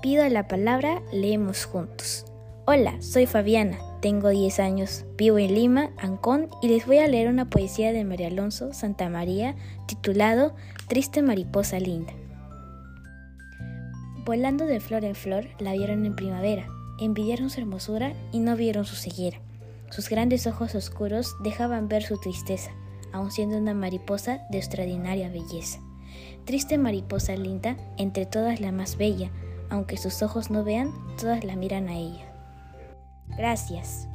Pido la palabra, leemos juntos. Hola, soy Fabiana, tengo 10 años, vivo en Lima, Ancón, y les voy a leer una poesía de María Alonso Santa María titulado Triste mariposa linda. Volando de flor en flor, la vieron en primavera, envidiaron su hermosura y no vieron su ceguera. Sus grandes ojos oscuros dejaban ver su tristeza, aun siendo una mariposa de extraordinaria belleza. Triste mariposa linda, entre todas la más bella, aunque sus ojos no vean, todas la miran a ella. Gracias.